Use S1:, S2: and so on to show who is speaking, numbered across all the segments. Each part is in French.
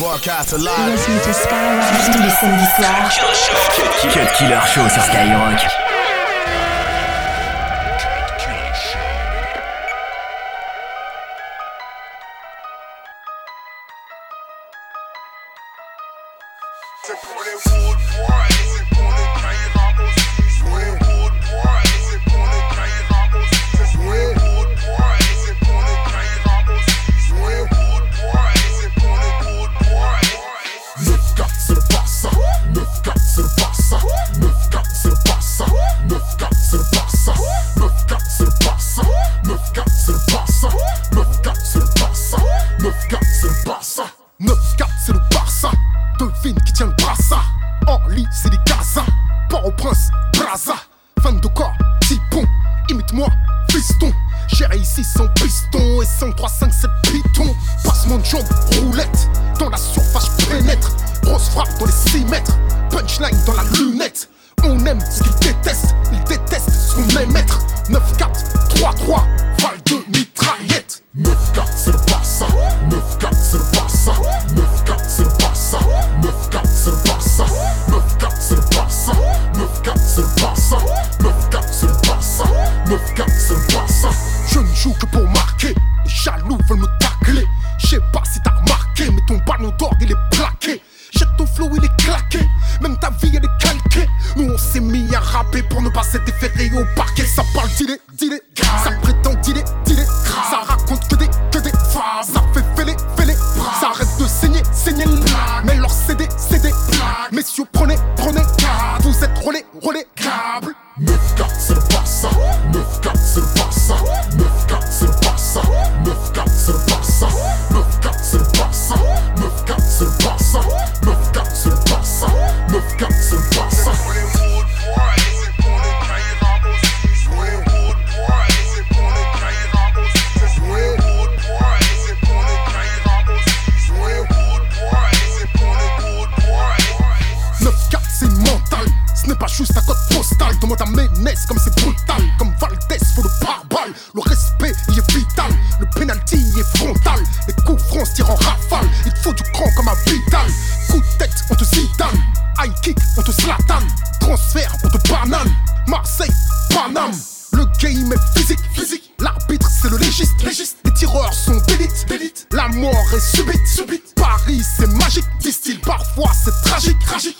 S1: Broadcast live. Listen to Skyrock tous les samedis soirs. Cut Killer Show sur Skyrock.
S2: comme c'est brutal, comme Valdez faut le pare-balles. Le respect il est vital, le penalty il est frontal. Les coups francs se tirent en rafale, il te faut du cran comme un vital. Coup de tête on te zidane, high kick on te slatane, transfert on te banane. Marseille, Paname, le game est physique, physique. L'arbitre c'est le légiste, légiste. Les tireurs sont d'élite, d'élite. La mort est subite, subite. Paris c'est magique, disent-ils parfois c'est tragique, tragique.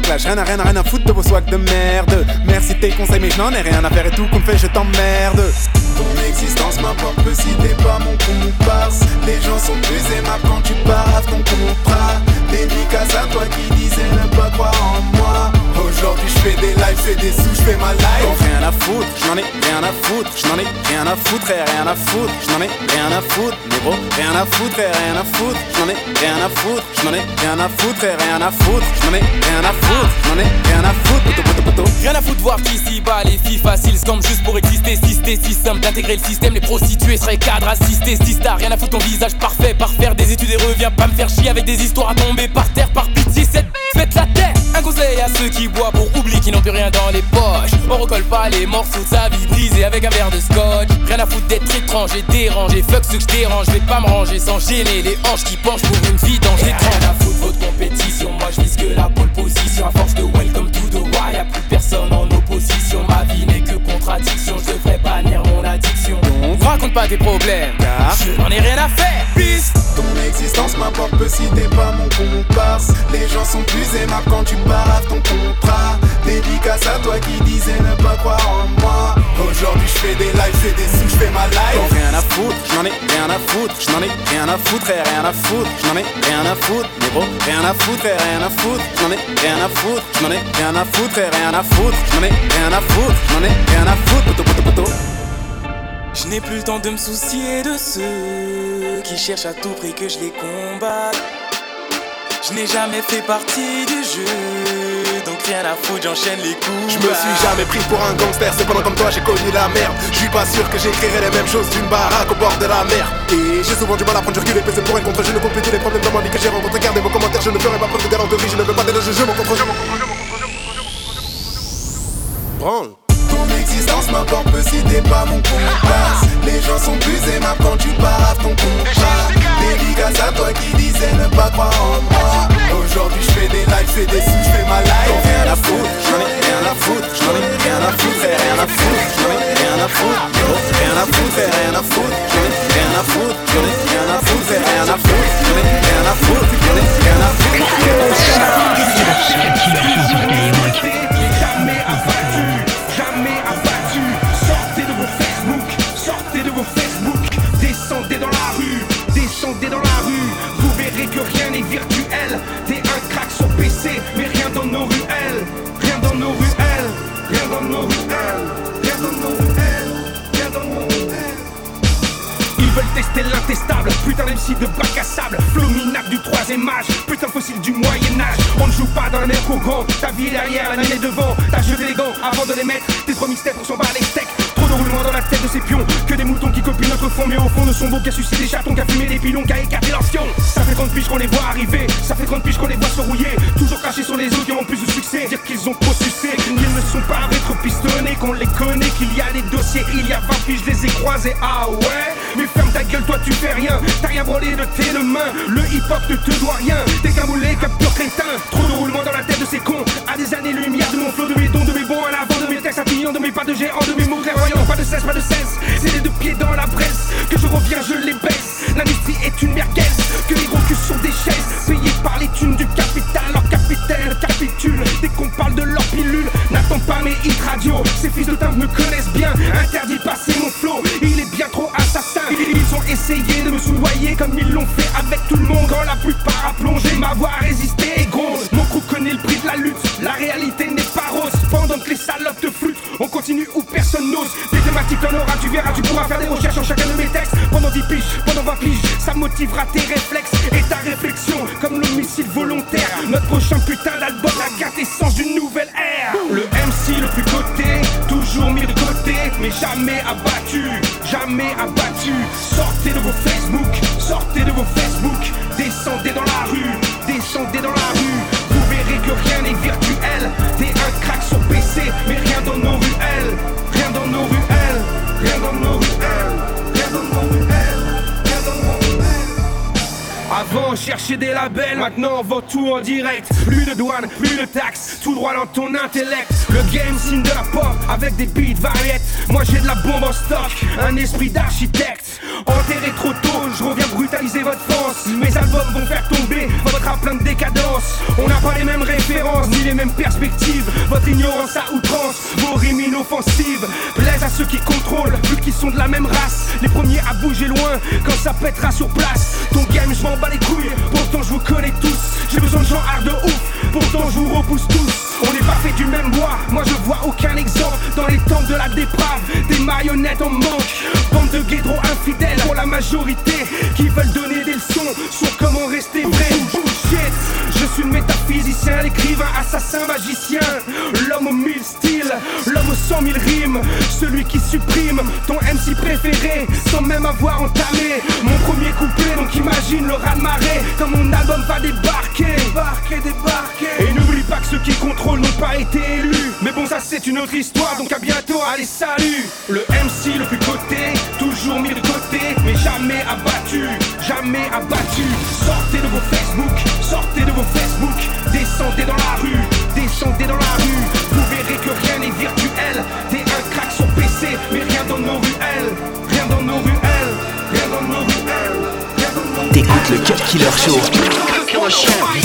S2: rien à rien à rien à foutre de vos swags de merde. Merci tes conseils, mais je n'en ai rien à faire et tout qu'on fait, je t'emmerde. Ton existence m'importe si t'es pas mon comparse Les gens sont plus aimables quand tu pars ton contrat Dédicace à toi qui disais ne pas croire en moi Aujourd'hui je fais des lives, fais des sous, je fais ma life oh, Rien à foutre, j'en ai rien à foutre J'en ai rien à foutre et rien à foutre J'en ai rien à foutre, négro Rien à foutre et rien à foutre J'en ai rien à foutre J'en ai rien à foutre et rien à foutre J'en ai rien à foutre J'en ai rien à foutre poto, poto, poto.
S3: Rien à foutre voir qu'ici bas les filles faciles comme juste pour exister Si c'était si simple d'intégrer le système Les prostituées seraient cadres assistés Si t'as rien à foutre ton visage parfait Par faire des études et reviens pas me faire chier avec des histoires à tomber par terre à ceux qui boivent pour oublier qu'ils n'ont plus rien dans les poches. On recolle pas les morceaux de sa vie brisée avec un verre de scotch. Rien à foutre d'être étrange et dérangé. Fuck ce que je dérange, je vais pas me ranger sans gêner les hanches qui penchent pour une vie dans Rien à foutre votre compétition, moi je vise que la pole position. À force de welcome to the wire, y'a plus personne en opposition. Ma vie n'est que contradiction, je devrais bannir mon addiction. Donc raconte pas tes problèmes, car je n'en ai rien à faire. Piste
S2: Ton existence m'importe peu si t'es pas mon comparse. Les gens sont plus aimables quand tu baraves ton contrat. Dédicace à toi qui disais ne pas croire en moi. Aujourd'hui je fais des lives, je fais des sous, je fais ma life. J'en rien à foutre, j'en ai rien à foutre, j'en ai rien à foutre, et rien à foutre, j'en ai rien à foutre, gros, rien à foutre, et rien à foutre, j'en ai rien à foutre, j'en ai rien à foutre, et rien à foutre, j'en ai rien à foutre, j'en ai rien à foutre, poto poto poto.
S3: Je n'ai plus le temps de me soucier de ceux qui cherchent à tout prix que je les combatte. Je n'ai jamais fait partie du jeu, donc rien à foutre, j'enchaîne les coups.
S2: Je me suis jamais pris pour un gangster, c'est pendant comme toi j'ai connu la merde. Je suis pas sûr que j'écrirais les mêmes choses d'une baraque au bord de la mer. Et j'ai souvent du mal à prendre du recul et pour et contre. Je ne compte plus tous les problèmes dans ma vie que j'ai rencontrés. Gardez vos commentaires, je ne ferai pas preuve de galanterie. Je ne veux pas déloger, je m'en contre. Je m'en contre, contre. Existence m'importe peu si t'es pas mon comparse Les gens sont plus aimables quand tu pars ton contrat Dédicace à toi qui disais ne pas croire en moi Aujourd'hui je fais des lives, fais des sous, je fais ma life J'en ai rien à foutre, j'en ai rien à foutre J'en ai rien à foutre, et rien à foutre J'en ai rien à foutre, rien à foutre, et rien à foutre J'en ai rien à foutre, j'en ai rien à foutre, et rien à foutre J'en ai rien à foutre, j'en ai
S4: les de les mettre, tes trois mixtapes on s'en bat les steaks. Trop de roulements dans la tête de ces pions, que des moutons qui copient notre fond Mais au fond de son beau qu'à sucer des chatons, qu'à fumer des pilons, qu'à écarter leur fion Ça fait 30 piges qu'on les voit arriver, ça fait 30 piges qu'on les voit se rouiller. Toujours crachés sur les autres qui ont plus de succès, dire qu'ils ont trop sucé Qu'ils ne sont pas. Rétro-pistonnés, qu'on les connaît, qu'il y a des dossiers Il y a 20 piges, je les ai croisés, ah ouais? Mais ferme ta gueule, toi tu fais rien, t'as rien branlé de tes mains. Le hip-hop ne te doit rien, t'es qu'un boulet, pur crétin. Trop de roulements dans la tête de ces cons, à des années-lumière de mon flot, de mes dons, de mes bons à l'avant, de mes textes à pignon, de mes pas de géant, de mes mots clairvoyants Pas de cesse, pas de cesse, c'est les deux pieds dans la presse Que je reviens, je les baisse, l'industrie est une merguez Que les gros sont des chaises, payés par les thunes du capital Leur capitaine capitule, dès qu'on parle de leur pilule N'attends pas mes hits radio, ces fils de timbre me connaissent bien t'en auras, tu verras, tu pourras faire des recherches en chacun de mes textes. Pendant 10 piges, pendant 20 piges, ça motivera tes réflexes Et ta réflexion, comme l'homicide volontaire. Notre prochain putain d'album, la quintessence d'une nouvelle ère. Le MC le plus coté, toujours mis de côté Mais jamais abattu, jamais abattu. Sortez de vos Facebook, sortez de vos Facebook Descendez dans la rue, descendez dans la rue. Vous verrez que rien n'est virtuel T'es un crack sur PC, mais rien dans nos ruelles avant, chercher des labels, maintenant on tout en direct. Plus de douane, plus de taxes, tout droit dans ton intellect. Le game signe de la pop avec des beats variettes. Moi j'ai de la bombe en stock, un esprit d'architecte. Enterré trop tôt, je reviens brutaliser votre France. Mes albums vont faire tomber plein de décadence. On n'a pas les mêmes références, ni les mêmes perspectives. Votre ignorance à outrance, vos rimes inoffensives plaisent à ceux qui contrôlent, vu qu'ils sont de la même race. Les premiers à bouger loin quand ça pètera sur place. Ton game, je m'en bats les couilles, pourtant je vous connais tous. J'ai besoin de gens hard de ouf, pourtant je vous repousse tous. On n'est pas fait du même bois, moi je vois aucun exemple dans les temples de la déprave. Des marionnettes en manque, bande de guédros infidèles pour la majorité qui veulent donner des leçons magicien, l'homme aux mille styles, l'homme aux cent mille rimes, celui qui supprime ton MC préféré sans même avoir entamé mon premier couplet. Donc imagine le raz-de-marée quand mon album va débarquer, débarquer, débarquer. Et n'oublie pas que ceux qui c'est une autre histoire, donc à bientôt, allez salut. Le MC le plus coté, toujours mis de côté, mais jamais abattu, jamais abattu. Sortez de vos Facebook, sortez de vos Facebook, descendez dans
S1: Killer.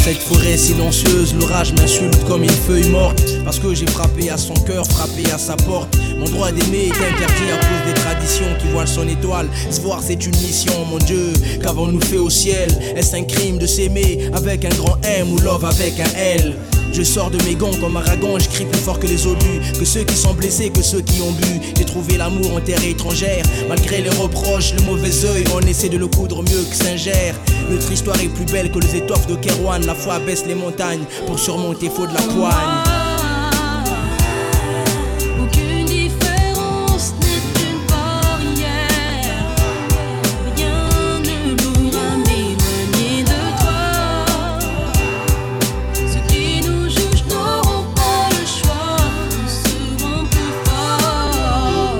S5: Cette forêt silencieuse, l'orage m'insulte comme une feuille morte. Parce que j'ai frappé à son cœur, frappé à sa porte. Mon droit d'aimer est interdit à cause des traditions qui voilent son étoile. Se voir, c'est une mission, mon Dieu. Qu'avons-nous fait au ciel? Est-ce un crime de s'aimer avec un grand M ou love avec un L? Je sors de mes gants comme Aragon, je crie plus fort que les obus, que ceux qui sont blessés, que ceux qui ont bu. J'ai trouvé l'amour en terre étrangère, malgré les reproches, le mauvais œil, on essaie de le coudre mieux que Saint-Ger. Notre histoire est plus belle que les étoffes de Kerouan, la foi baisse les montagnes pour surmonter faux de la poigne.
S6: Aucune différence n'est une barrière. Rien ne pourra m'éloigner de toi. Ceux qui nous jugent n'auront pas le choix. Nous serons plus forts.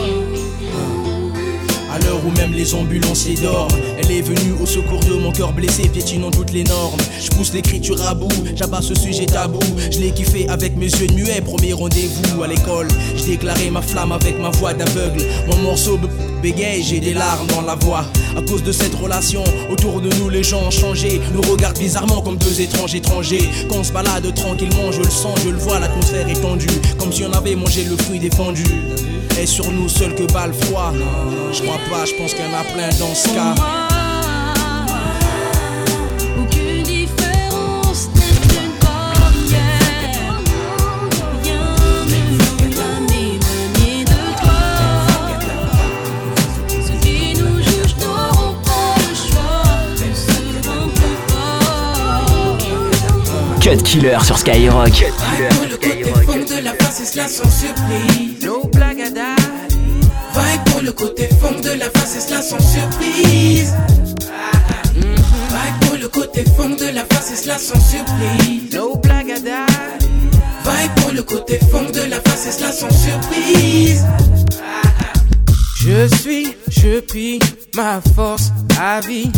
S5: À l'heure où même les ambulanciers dorment, elle est venue au secours de mon cœur blessé, piétinant toutes les normes. Je pousse l'écriture à bout, j'abats ce sujet tabou. Je l'ai kiffé avec mes yeux de muet, premier rendez-vous à l'école. Je déclarais ma flamme avec ma voix d'aveugle. Mon morceau bégaye, j'ai des larmes dans la voix. À cause de cette relation, autour de nous les gens ont changé. Nous regardent bizarrement comme deux étranges étrangers. Quand on se balade tranquillement, je le sens, je le vois, l'atmosphère est tendue. Comme si on avait mangé le fruit défendu. Et sur nous seul que bat le froid. Je crois pas, je pense qu'il y en a plein dans ce cas.
S1: Cut Killer sur Skyrock.
S7: Pour le côté fond de la face, et cela sans surprise. No blague à date. Vague pour le côté fond de la face, et cela sans surprise. Vague pour le côté fond de la face, et cela sans surprise. No. Vague pour le côté fond de la face, et cela sans surprise. Je suis, je prie ma force à vie.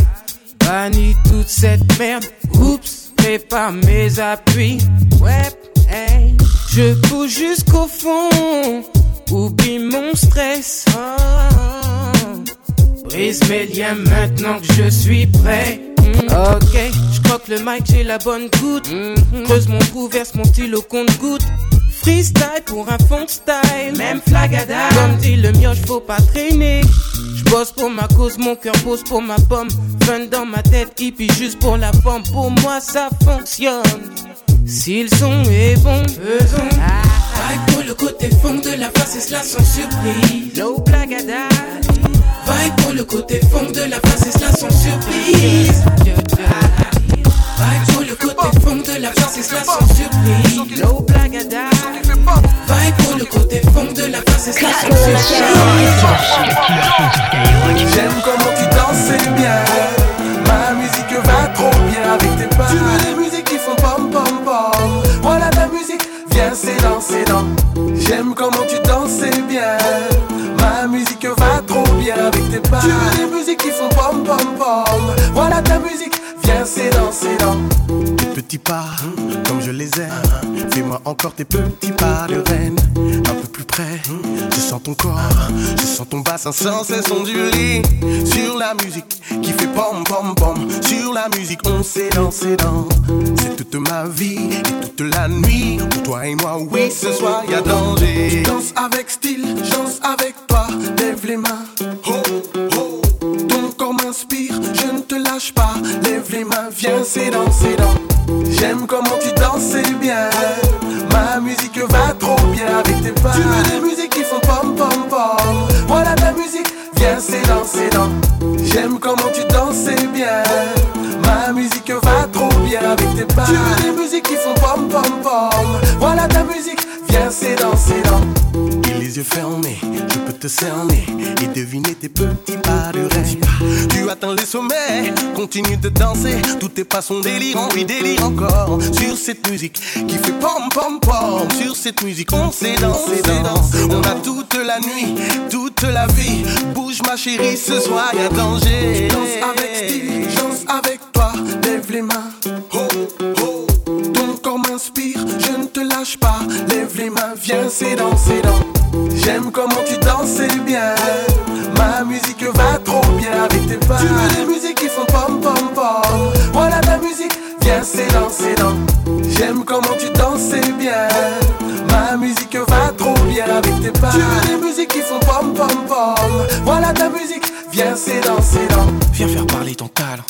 S7: Bannis toute cette merde. Oups, prépare mes appuis. Ouais, hey. Je pousse jusqu'au fond. Oublie mon stress. Oh. Brise mes liens maintenant que je suis prêt. Mm, Ok, je croque le mic, j'ai la bonne goutte. Mm, Creuse mon trou, verse mon stylo compte goutte. Freestyle pour un fond style, même flagada. Comme dit le mioche, faut pas traîner. Je bosse pour ma cause, mon cœur pose pour ma pomme. Fun dans ma tête, hippie juste pour la forme. Pour moi, ça fonctionne. Si le son est bon, faisons. Vague pour le côté fond de la face, et cela sans surprise. No blagada. Vague pour le côté fond de la face, et cela sans surprise. Vague pour le côté fond de la face, et cela sans surprise. No blagada. Pour le côté fond de la face, et cela sans surprise.
S8: J'aime comment tu danses, c'est bien. Pas. Tu veux des musiques qui font pom pom pom. Voilà ta musique, viens c'est dans, c'est dans. Tes petits pas, comme je les aime. Fais-moi encore tes petits pas de reine. Un peu plus près, je sens ton corps. Je sens ton bassin sans cesse onduler. Sur la musique qui fait pom pom pom. Sur la musique, on s'est dansé dans. C'est toute ma vie et toute la nuit. Pour toi et moi, oui, ce soir y a danger. Je danse avec style, je danse avec toi. Lève les mains. Oh. Ton corps m'inspire, je ne te lâche pas. Lève les mains, viens, c'est dans, c'est dans. J'aime comment tu danses, c'est bien. Ma musique va trop bien avec tes pas. Tu veux des musiques qui font pom pom pom. Voilà ta musique, viens, c'est dans, c'est dans. J'aime comment tu danses, c'est bien. Ma musique va trop bien avec tes pas. Tu veux des musiques qui font pom pom pom. Voilà ta musique, viens, c'est dans, dans. Les yeux fermés, je peux te cerner et deviner tes petits pas de rêve. Tu atteins les sommets, continue de danser, tous tes pas sont délirants, oui délire encore. Sur cette musique qui fait pom pom pom, sur cette musique on sait danser, danse. On a toute la nuit, toute la vie. Bouge ma chérie, ce soir y a danger. Danse avec style, danse avec toi, lève les mains. Ton corps m'inspire, je ne te lâche pas. Lève les mains, viens, c'est danser dans. J'aime comment tu danses, bien. Ma musique va trop bien avec tes pas. Tu veux des musiques qui font pom pom pom. Voilà ta musique, viens, c'est danser dans. J'aime comment tu danses, c'est bien. Ma musique va trop bien avec tes pas. Tu veux des musiques qui font pom pom pom. Voilà ta musique, viens, c'est dans.
S9: Viens faire parler ton talent.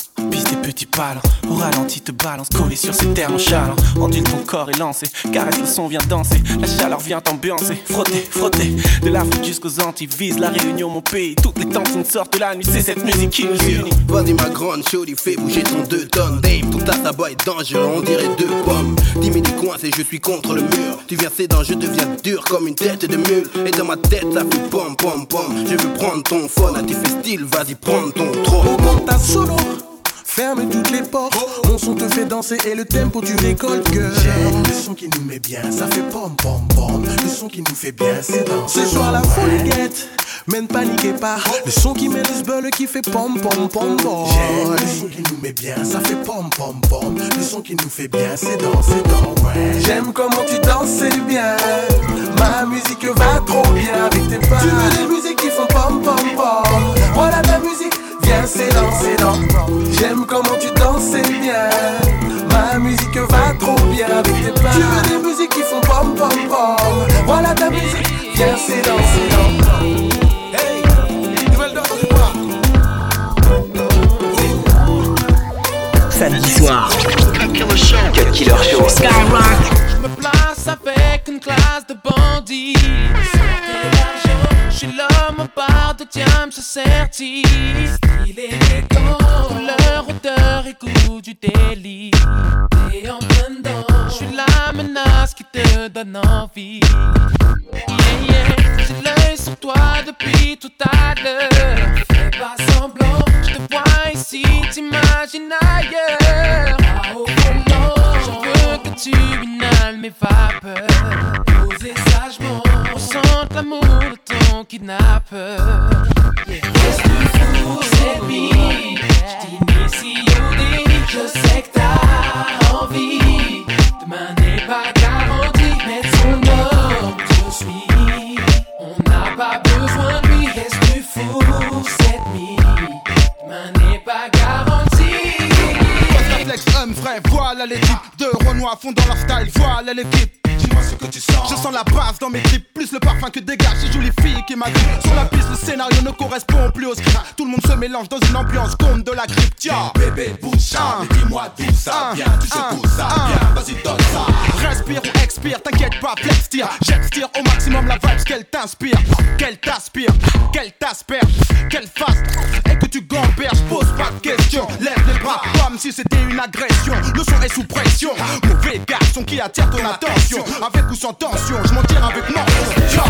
S9: Tes petits palins, au ralenti te balance, collé sur ces terres nonchalant. Ondule ton corps et lancé, caresse le son, vient danser. La chaleur vient t'ambiancer, frotter, frotter. De l'Afrique jusqu'aux Antilles, vise la réunion, mon pays. Toutes les tensions sortent de la nuit, c'est cette musique qui nous unit.
S10: Vas-y ma grande chaude, fais bouger ton deux tonnes Dave, ton tas à bois est dangereux, on dirait deux pommes Timide et coincé, je suis contre le mur Tu viens cédant, je deviens dur comme une tête de mule Et dans ma tête ça fait pom pom pom Je veux prendre ton phone, à tes fait style, vas-y prends ton trône
S8: Ferme toutes les portes, mon son te fait danser et le tempo tu récoltes girl le son qui nous met bien, ça fait pom pom pom Le son qui nous fait bien, c'est danser Ce soir la folie guette, mais ne paniquez pas. Le son qui met le sbeul qui fait pom pom pom pom. Le son qui nous met bien, ça fait pom pom pom Le son qui nous fait bien, c'est dans ouais. J'aime comment tu danses, c'est bien. Ma musique va trop bien avec tes pas. Tu veux des musiques qui font pom pom pom. Voilà c'est dans. J'aime comment tu danses, c'est bien. Ma musique va trop bien avec tes pas. Tu veux des musiques qui font pom pom pom. Voilà ta musique. Viens, c'est danser dans. Hey,
S11: t'imagines ailleurs. Volant, je veux que tu inhales mes vapeurs. Posez sagement, ressente l'amour de ton kidnappeur. Yeah. C'est lui. Je t'initie au délit, je sais que t'as envie. Demain n'est pas garanti,
S12: vrai, voilà l'équipe de Renoir fond dans leur style, voilà l'équipe. Dis-moi ce que tu sens. Je sens la base dans mes clips, plus le parfum que dégage ces jolies filles qui m'agrippent. Sur la piste, le scénario ne correspond plus au script. Tout le monde se mélange dans une ambiance comme de la grippe. Tiens,
S8: Bébé, bouge dis-moi d'où ça vient. Tu sais d'où ça. Vas-y, donne ça.
S12: respire ou expire, t'inquiète pas, flex tire. J'extire au maximum la vibe qu'elle t'inspire, qu'elle t'aspire, qu'elle t'asperge, qu'elle fasse tu gamberges. Pose pas de questions, lève les bras comme si c'était une agression. Le son est sous pression, mauvais garçon qui attire ton attention. Avec ou sans tension, je m'en tire avec mention.